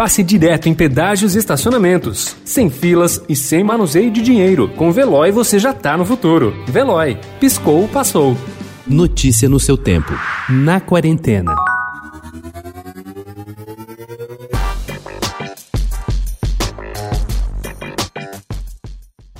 passe direto em pedágios e estacionamentos. Sem filas e sem manuseio de dinheiro. Com Veloy você já tá no futuro. Veloy. Piscou, passou. Notícia no seu tempo. Na quarentena.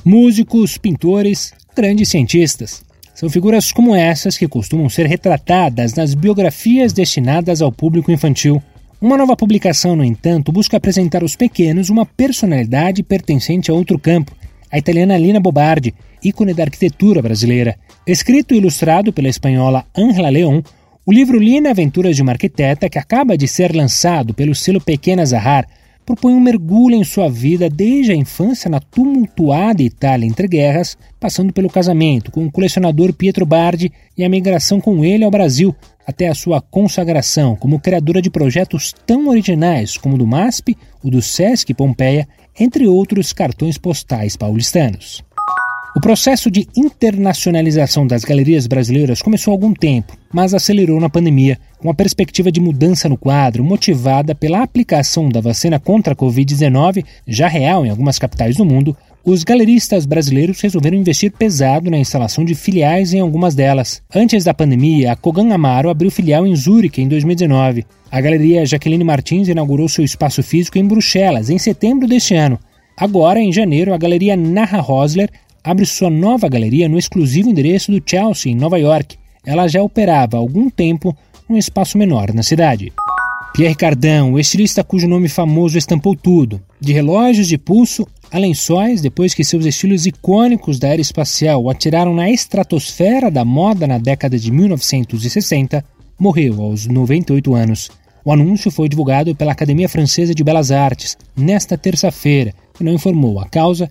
Músicos, pintores, grandes cientistas. São figuras como essas que costumam ser retratadas nas biografias destinadas ao público infantil. Uma nova publicação, no entanto, busca apresentar aos pequenos uma personalidade pertencente a outro campo, a italiana Lina Bobardi, ícone da arquitetura brasileira. Escrito e ilustrado pela espanhola Angela Leon, o livro Lina Aventuras de uma Arquiteta, que acaba de ser lançado pelo selo Pequena Zahar, propõe um mergulho em sua vida desde a infância na tumultuada Itália entre guerras, passando pelo casamento com o colecionador Pietro Bardi e a migração com ele ao Brasil, até a sua consagração como criadora de projetos tão originais como o do MASP, o do Sesc Pompeia, entre outros cartões postais paulistanos. O processo de internacionalização das galerias brasileiras começou há algum tempo, mas acelerou na pandemia, com a perspectiva de mudança no quadro motivada pela aplicação da vacina contra a Covid-19, já real em algumas capitais do mundo. Os galeristas brasileiros resolveram investir pesado na instalação de filiais em algumas delas. Antes da pandemia, a Kogan Amaro abriu filial em Zurique em 2019. A galeria Jaqueline Martins inaugurou seu espaço físico em Bruxelas em setembro deste ano. Agora, em janeiro, a galeria Narra Rosler abre sua nova galeria no exclusivo endereço do Chelsea, em Nova York. Ela já operava há algum tempo num espaço menor na cidade. Pierre Cardin, o estilista cujo nome famoso estampou tudo, de relógios de pulso a lençóis, depois que seus estilos icônicos da era espacial atiraram na estratosfera da moda na década de 1960, morreu aos 98 anos. O anúncio foi divulgado pela Academia Francesa de Belas Artes nesta terça-feira e não informou a causa